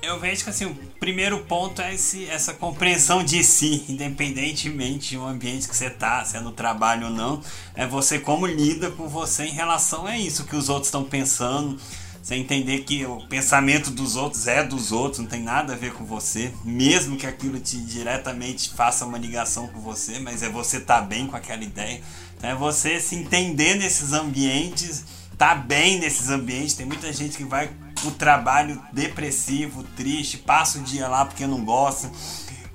Eu vejo que assim, o primeiro ponto é esse, essa compreensão de si, independentemente do ambiente que você tá, se é no trabalho ou não, é você como lida com você em relação a isso, que os outros estão pensando, você entender que o pensamento dos outros é dos outros, não tem nada a ver com você, mesmo que aquilo te diretamente faça uma ligação com você, mas é você estar tá bem com aquela ideia, é você se entender nesses ambientes, tá bem nesses ambientes, tem muita gente que vai o trabalho depressivo, triste, passa o dia lá porque não gosta,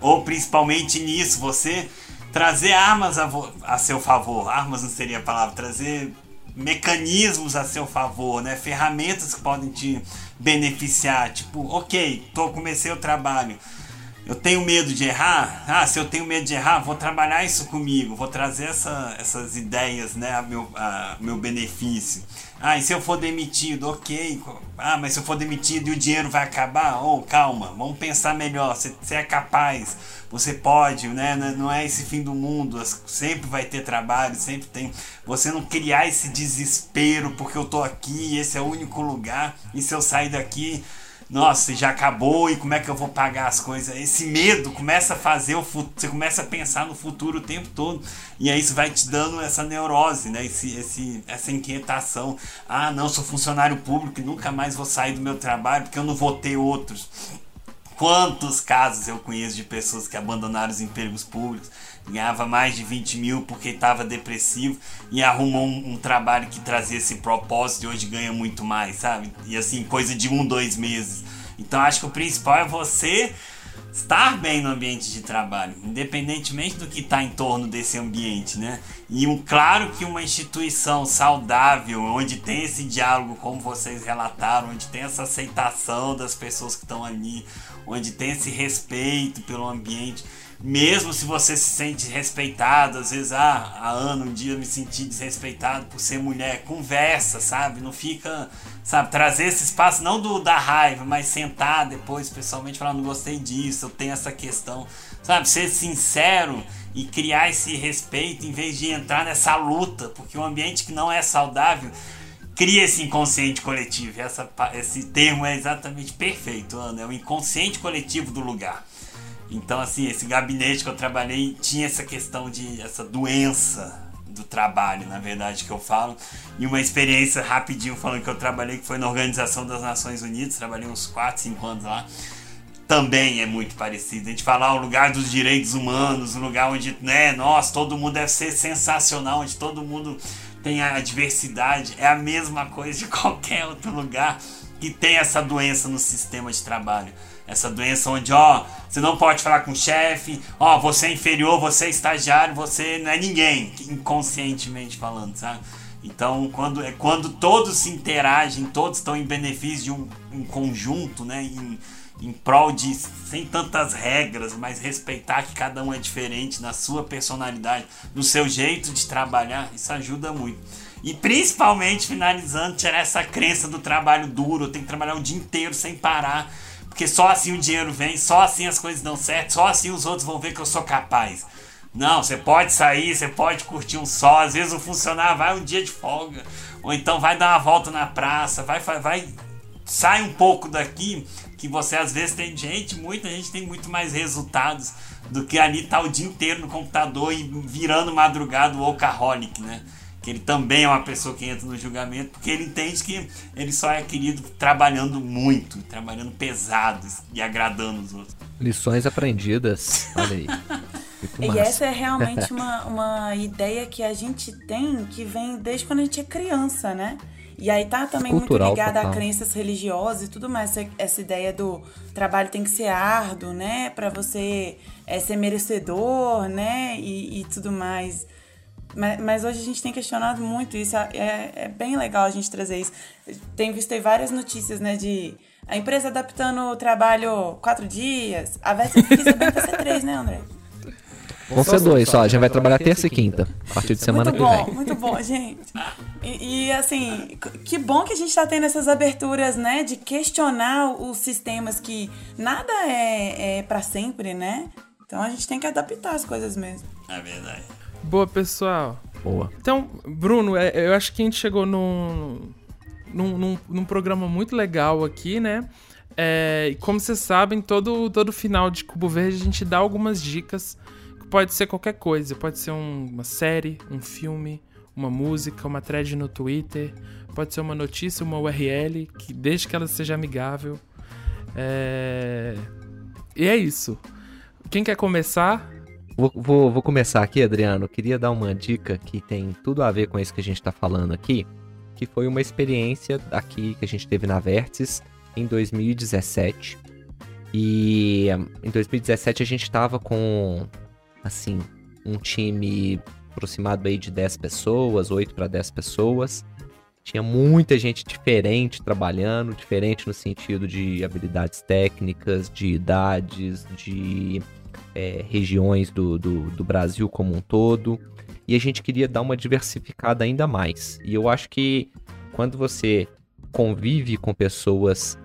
ou principalmente nisso, você trazer armas a, a, seu favor, armas não seria a palavra, trazer mecanismos a seu favor, né? Ferramentas que podem te beneficiar, tipo, ok, tô comecei o trabalho, eu tenho medo de errar, ah, se eu tenho medo de errar, vou trabalhar isso comigo, vou trazer essa, essas ideias, né, a meu, a meu benefício. Ah, e se eu for demitido, ok. Ah, mas se eu for demitido e o dinheiro vai acabar? Oh, calma, vamos pensar melhor. Você, você é capaz, você pode, né? Não é esse fim do mundo. Sempre vai ter trabalho, sempre tem. Você não criar esse desespero porque eu tô aqui, esse é o único lugar. E se eu sair daqui, nossa, já acabou e como é que eu vou pagar as coisas? Esse medo começa a fazer o futuro, você começa a pensar no futuro o tempo todo e aí isso vai te dando essa neurose, né? Esse, esse, essa inquietação. Ah, não, sou funcionário público e nunca mais vou sair do meu trabalho porque eu não vou ter outros. Quantos casos eu conheço de pessoas que abandonaram os empregos públicos, ganhava mais de 20 mil porque estava depressivo e arrumou um, um, trabalho que trazia esse propósito e hoje ganha muito mais, sabe? E assim, coisa de um, dois meses. Então acho que o principal é você estar bem no ambiente de trabalho, independentemente do que está em torno desse ambiente, né? E um, claro que uma instituição saudável, onde tem esse diálogo, como vocês relataram, onde tem essa aceitação das pessoas que estão ali, onde tem esse respeito pelo ambiente, mesmo se você se sente respeitado, às vezes, ah, há ano, um dia eu me senti desrespeitado por ser mulher, conversa, sabe? Não fica, sabe, trazer esse espaço, não do da raiva, mas sentar depois, pessoalmente, falar, não gostei disso, eu tenho essa questão, sabe? Ser sincero e criar esse respeito em vez de entrar nessa luta, porque um ambiente que não é saudável cria esse inconsciente coletivo. Essa, esse termo é exatamente perfeito, Ana, é o inconsciente coletivo do lugar. Então, assim, esse gabinete que eu trabalhei tinha essa questão de essa doença do trabalho, na verdade, que eu falo. E uma experiência rapidinho falando que eu trabalhei, que foi na Organização das Nações Unidas, trabalhei uns 4, 5 anos lá. Também é muito parecido. A gente falar o lugar dos direitos humanos, o lugar onde, né, nossa, todo mundo deve ser sensacional, onde todo mundo tem a diversidade. É a mesma coisa de qualquer outro lugar que tem essa doença no sistema de trabalho. Essa doença onde, ó, você não pode falar com o chefe, ó, você é inferior, você é estagiário, você não é ninguém, inconscientemente falando, sabe? Então, quando, é quando todos se interagem, todos estão em benefício de um, um conjunto, né? Em, em prol de, sem tantas regras, mas respeitar que cada um é diferente na sua personalidade, no seu jeito de trabalhar, isso ajuda muito. E principalmente, finalizando, tirar essa crença do trabalho duro, tenho que trabalhar o dia inteiro sem parar, porque só assim o dinheiro vem, só assim as coisas dão certo, só assim os outros vão ver que eu sou capaz. Não, você pode sair, você pode curtir um sol, às vezes o funcionário vai um dia de folga, ou então vai dar uma volta na praça, vai, vai sai um pouco daqui que você às vezes tem gente, muita gente tem muito mais resultados do que ali tá o dia inteiro no computador e virando madrugada o workaholic, né? Que ele também é uma pessoa que entra no julgamento porque ele entende que ele só é querido trabalhando muito, trabalhando pesado e agradando os outros. Lições aprendidas, olha aí. E essa é realmente uma, uma ideia que a gente tem que vem desde quando a gente é criança, né? E aí tá também Cultural, muito ligada a crenças religiosas e tudo mais. Essa ideia do trabalho tem que ser árduo, né? Para você é, ser merecedor, né? E, e tudo mais. Mas, mas, hoje a gente tem questionado muito isso. É, é, é bem legal a gente trazer isso. Tem visto aí várias notícias, né? De a empresa adaptando o trabalho quatro dias. A Vespa fica ser três, né, André? Vão ser dois só, a gente vai trabalhar terça e quinta, a partir de semana muito que bom, vem. Muito bom, gente. E, e, assim, que bom que a gente está tendo essas aberturas, né, de questionar os sistemas que nada é, é para sempre, né? Então a gente tem que adaptar as coisas mesmo. É verdade. Boa, pessoal. Boa. Então, Bruno, é, eu acho que a gente chegou num, num, num, num programa muito legal aqui, né? É, e como vocês sabem, todo, todo final de Cubo Verde a gente dá algumas dicas pode ser qualquer coisa. Pode ser um, uma série, um filme, uma música, uma thread no Twitter. Pode ser uma notícia, uma URL, que desde que ela seja amigável. É... E é isso. Quem quer começar? Vou, vou, vou, começar aqui, Adriano. Queria dar uma dica que tem tudo a ver com isso que a gente está falando aqui, que foi uma experiência aqui que a gente teve na Vértices em 2017. E em 2017 a gente estava com assim, um time aproximado aí de 10 pessoas, 8 para 10 pessoas. Tinha muita gente diferente trabalhando, diferente no sentido de habilidades técnicas, de idades, de é, regiões do, do, do Brasil como um todo. E a gente queria dar uma diversificada ainda mais. E eu acho que quando você convive com pessoas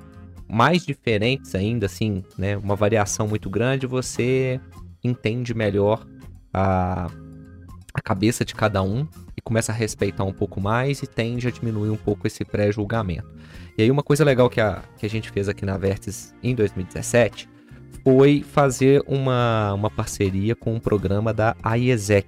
mais diferentes ainda, assim, né, uma variação muito grande, você entende melhor a, a cabeça de cada um e começa a respeitar um pouco mais e tende a diminuir um pouco esse pré-julgamento. E aí uma coisa legal que a, que a gente fez aqui na Vertis em 2017 foi fazer uma, uma parceria com um programa da IESEC.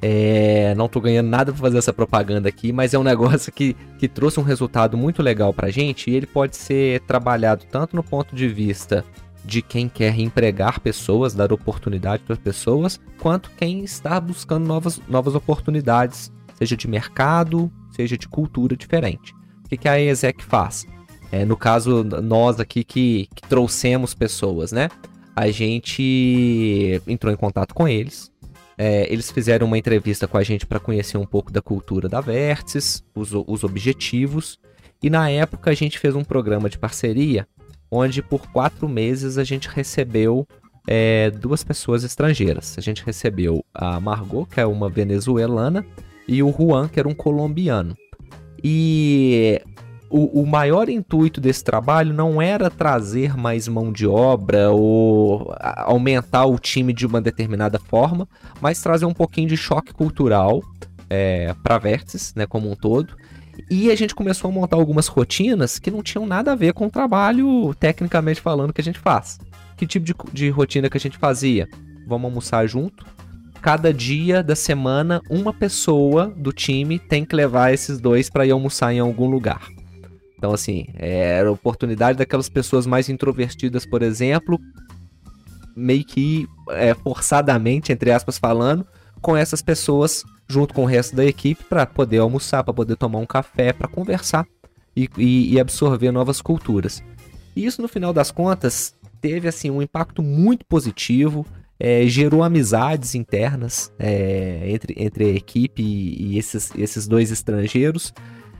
É, não tô ganhando nada para fazer essa propaganda aqui, mas é um negócio que, que trouxe um resultado muito legal pra gente e ele pode ser trabalhado tanto no ponto de vista de quem quer empregar pessoas, dar oportunidade para pessoas, quanto quem está buscando novas, novas oportunidades, seja de mercado, seja de cultura diferente. O que, que a ESEC faz? É, no caso, nós aqui que, que trouxemos pessoas, né? A gente entrou em contato com eles, é, eles fizeram uma entrevista com a gente para conhecer um pouco da cultura da Vértices, os, os objetivos, e na época a gente fez um programa de parceria onde por quatro meses a gente recebeu é, duas pessoas estrangeiras. A gente recebeu a Margot, que é uma venezuelana, e o Juan, que era um colombiano. E o, o, maior intuito desse trabalho não era trazer mais mão de obra ou aumentar o time de uma determinada forma, mas trazer um pouquinho de choque cultural é, para Vértices, né, como um todo, e a gente começou a montar algumas rotinas que não tinham nada a ver com o trabalho, tecnicamente falando, que a gente faz. Que tipo de, de rotina que a gente fazia? Vamos almoçar junto. Cada dia da semana, uma pessoa do time tem que levar esses dois para ir almoçar em algum lugar. Então, assim, era a oportunidade daquelas pessoas mais introvertidas, por exemplo, meio que é, forçadamente, entre aspas, falando, com essas pessoas junto com o resto da equipe para poder almoçar, para poder tomar um café, para conversar. e, e, e absorver novas culturas. E isso, no final das contas, teve assim um impacto muito positivo, é, gerou amizades internas é, entre, entre a equipe e, e, esses, esses dois estrangeiros.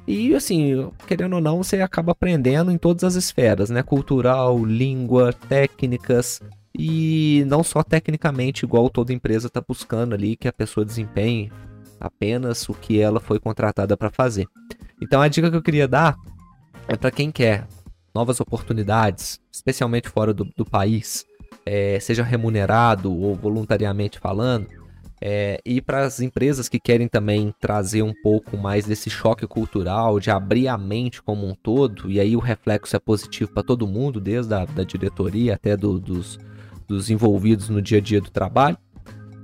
E assim, querendo ou não, você acaba aprendendo em todas as esferas, né? Cultural, língua, técnicas. E não só tecnicamente, igual toda empresa está buscando ali que a pessoa desempenhe apenas o que ela foi contratada para fazer. Então a dica que eu queria dar é para quem quer novas oportunidades, especialmente fora do, do país, é, seja remunerado ou voluntariamente falando, é, e para as empresas que querem também trazer um pouco mais desse choque cultural, de abrir a mente como um todo, e aí o reflexo é positivo para todo mundo, desde a da diretoria até do, dos, dos envolvidos no dia a dia do trabalho,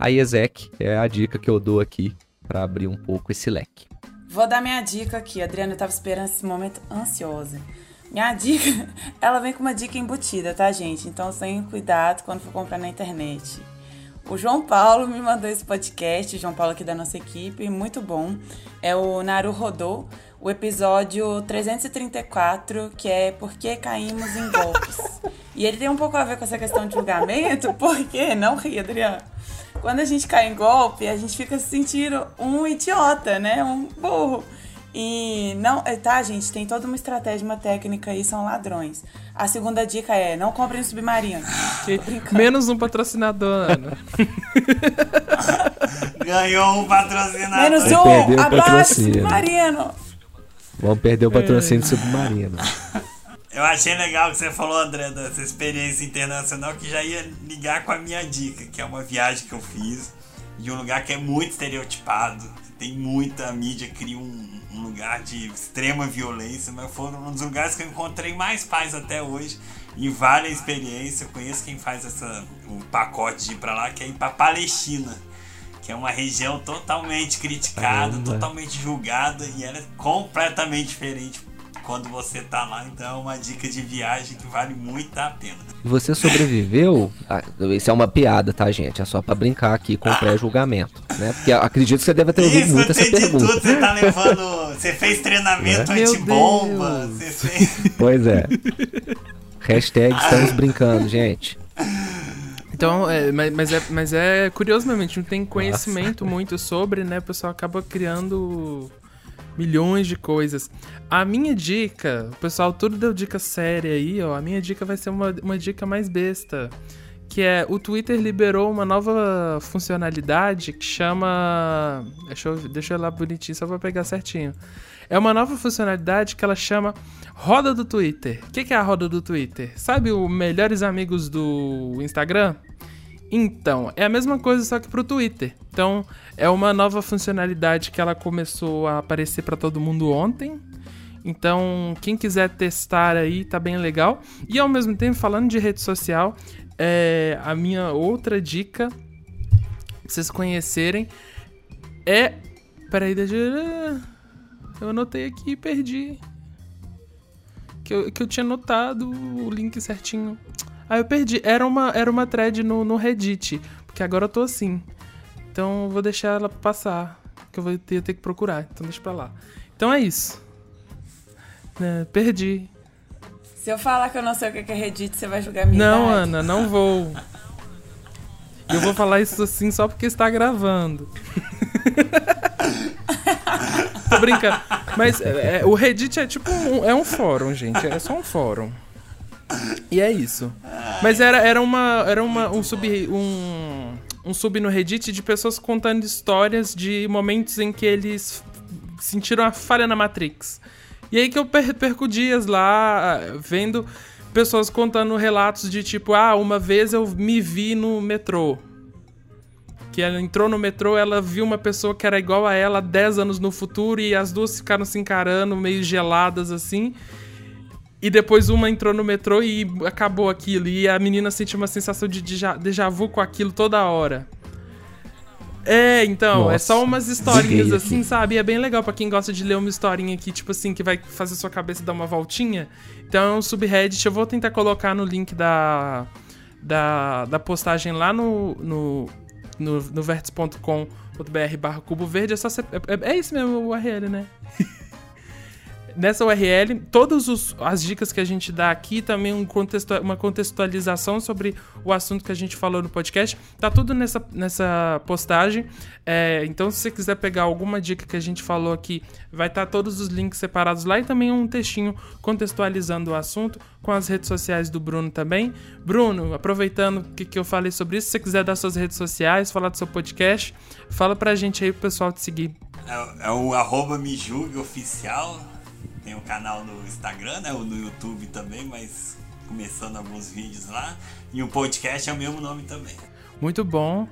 a ESEC é a dica que eu dou aqui para abrir um pouco esse leque. Vou dar minha dica aqui, Adriana, eu estava esperando esse momento ansiosa. Minha dica, ela vem com uma dica embutida, tá, gente? Então tenham cuidado quando for comprar na internet. O João Paulo me mandou esse podcast, João Paulo aqui da nossa equipe, muito bom. É o Naru Rodou, o episódio 334, que é Por que caímos em golpes. E ele tem um pouco a ver com essa questão de julgamento, porque, não ri, Adriano, quando a gente cai em golpe, a gente fica se sentindo um idiota, né? Um burro. E não, é, tá, gente, tem toda uma estratégia, uma técnica aí, são ladrões. A segunda dica é: não comprem um submarino. Menos um patrocinador, Ana. Ganhou um patrocinador. Menos um! Abaixo, submarino! Vamos perder o patrocínio do submarino. Eu achei legal que você falou, André, dessa experiência internacional, que já ia ligar com a minha dica, que é uma viagem que eu fiz de um lugar que é muito estereotipado, tem muita mídia, cria um, um lugar de extrema violência, mas foram um dos lugares que eu encontrei mais paz até hoje. E vale a experiência. Eu conheço quem faz essa, o pacote de ir pra lá, que é ir pra Palestina. Que é uma região totalmente criticada, Caramba. totalmente julgada e ela é completamente diferente quando você tá lá. Então é uma dica de viagem que vale muito a pena. Você sobreviveu? Ah, isso é uma piada, tá, gente? É só para brincar aqui com o pré-julgamento, né? Porque acredito que você deve ter ouvido isso, muito essa pergunta. Tudo. Você tá levando. Você fez treinamento é? antibomba. Você fez... Pois é. Hashtag estamos brincando, gente. Então, é, mas, mas, é, mas é curioso mesmo, a gente não tem conhecimento Nossa. muito sobre, né? O pessoal acaba criando milhões de coisas. A minha dica, pessoal tudo deu dica séria aí, ó. A minha dica vai ser uma, uma dica mais besta. Que é o Twitter liberou uma nova funcionalidade que chama. Deixa eu, deixa eu lá bonitinho só pra pegar certinho. É uma nova funcionalidade que ela chama Roda do Twitter. O que, que é a roda do Twitter? Sabe o Melhores Amigos do Instagram? Então, é a mesma coisa só que pro Twitter. Então, é uma nova funcionalidade que ela começou a aparecer para todo mundo ontem. Então, quem quiser testar aí, tá bem legal. E ao mesmo tempo, falando de rede social, é, a minha outra dica, pra vocês conhecerem, é. Peraí. Eu anotei aqui e perdi. Que eu, que eu tinha anotado o link certinho. Ah, eu perdi. Era uma, era uma thread no, no Reddit. Porque agora eu tô assim. Então eu vou deixar ela passar. Que eu vou ter, ter que procurar. Então deixa pra lá. Então é isso. É, perdi. Se eu falar que eu não sei o que é Reddit, você vai julgar minha Não, idade. Ana, não vou. Eu vou falar isso assim só porque está gravando. Tô brincando. Mas é, é, o Reddit é tipo um, é um fórum, gente. É só um fórum. E é isso. Mas era, era uma. Era uma, um sub. Um, um sub no Reddit de pessoas contando histórias de momentos em que eles sentiram a falha na Matrix. E aí que eu per perco dias lá vendo pessoas contando relatos de tipo, ah, uma vez eu me vi no metrô. Que ela entrou no metrô, ela viu uma pessoa que era igual a ela 10 anos no futuro e as duas ficaram se encarando, meio geladas assim. E depois uma entrou no metrô e acabou aquilo. E a menina sentiu uma sensação de déjà vu com aquilo toda hora. É, então, Nossa, é só umas historinhas assim, sabe? E é bem legal para quem gosta de ler uma historinha aqui, tipo assim, que vai fazer sua cabeça dar uma voltinha. Então é um subreddit, eu vou tentar colocar no link da, da, da postagem lá no, no, no, no vertice.com.br barra cubo verde. É, só é, é, é isso mesmo o URL, né? nessa URL, todas as dicas que a gente dá aqui, também um contexto, uma contextualização sobre o assunto que a gente falou no podcast, tá tudo nessa, nessa postagem. É, então, se você quiser pegar alguma dica que a gente falou aqui, vai estar tá todos os links separados lá e também um textinho contextualizando o assunto com as redes sociais do Bruno também. Bruno, aproveitando que, que eu falei sobre isso, se você quiser dar suas redes sociais, falar do seu podcast, fala pra gente aí pro pessoal te seguir. É, é o arroba me julgue oficial. Tem um canal no Instagram, né? No YouTube também, mas começando alguns vídeos lá. E o podcast é o mesmo nome também. Muito bom.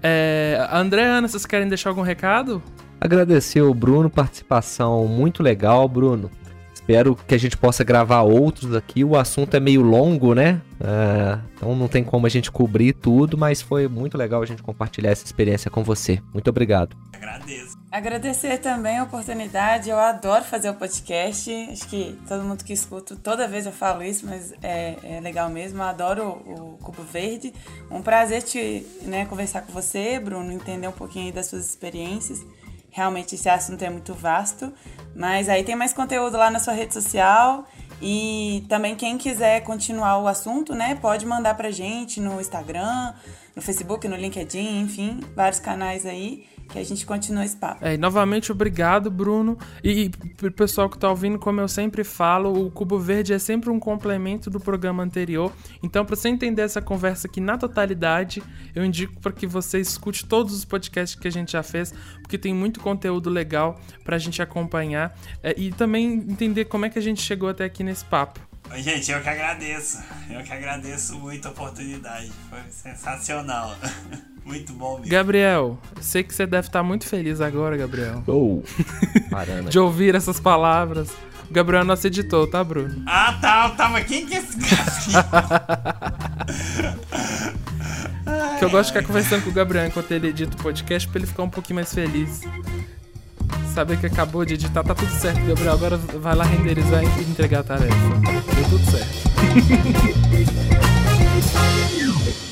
É, André, Ana, vocês querem deixar algum recado? Agradecer o Bruno, participação muito legal, Bruno. Espero que a gente possa gravar outros aqui. O assunto é meio longo, né? É, então não tem como a gente cobrir tudo, mas foi muito legal a gente compartilhar essa experiência com você. Muito obrigado. Agradeço. Agradecer também a oportunidade. Eu adoro fazer o podcast. Acho que todo mundo que escuta, toda vez eu falo isso, mas é, é legal mesmo. Eu adoro o, o Cubo Verde. Um prazer te né, conversar com você, Bruno, entender um pouquinho das suas experiências. Realmente esse assunto é muito vasto. Mas aí tem mais conteúdo lá na sua rede social. E também quem quiser continuar o assunto, né, pode mandar pra gente no Instagram, no Facebook, no LinkedIn, enfim, vários canais aí que a gente continua esse papo. É, e novamente, obrigado, Bruno. E, e pro pessoal que tá ouvindo, como eu sempre falo, o Cubo Verde é sempre um complemento do programa anterior. Então, para você entender essa conversa aqui na totalidade, eu indico para que você escute todos os podcasts que a gente já fez, porque tem muito conteúdo legal pra gente acompanhar. É, e também entender como é que a gente chegou até aqui nesse papo. Gente, eu que agradeço. Eu que agradeço muito a oportunidade. Foi sensacional. Muito bom mesmo. Gabriel, sei que você deve estar muito feliz agora, Gabriel. Oh, de ouvir essas palavras. O Gabriel é nosso editor, tá, Bruno? Ah, tá, tá, mas quem que é esse cara? que eu gosto de ficar conversando com o Gabriel enquanto ele edita o podcast pra ele ficar um pouquinho mais feliz. Saber que acabou de editar, tá tudo certo, Gabriel. Agora vai lá renderizar e entregar a tarefa. Deu tudo certo.